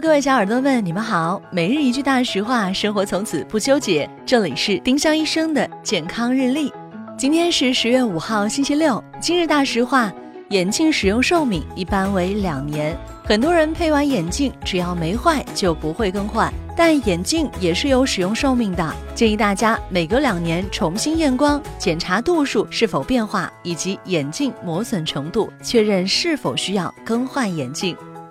各位小耳朵们，你们好。每日一句大实话，生活从此不纠结。这里是丁香医生的健康日历。今天是十月五号，星期六。今日大实话：眼镜使用寿命一般为两年。很多人配完眼镜，只要没坏就不会更换。但眼镜也是有使用寿命的，建议大家每隔两年重新验光，检查度数是否变化，以及眼镜磨损程度，确认是否需要更换眼镜。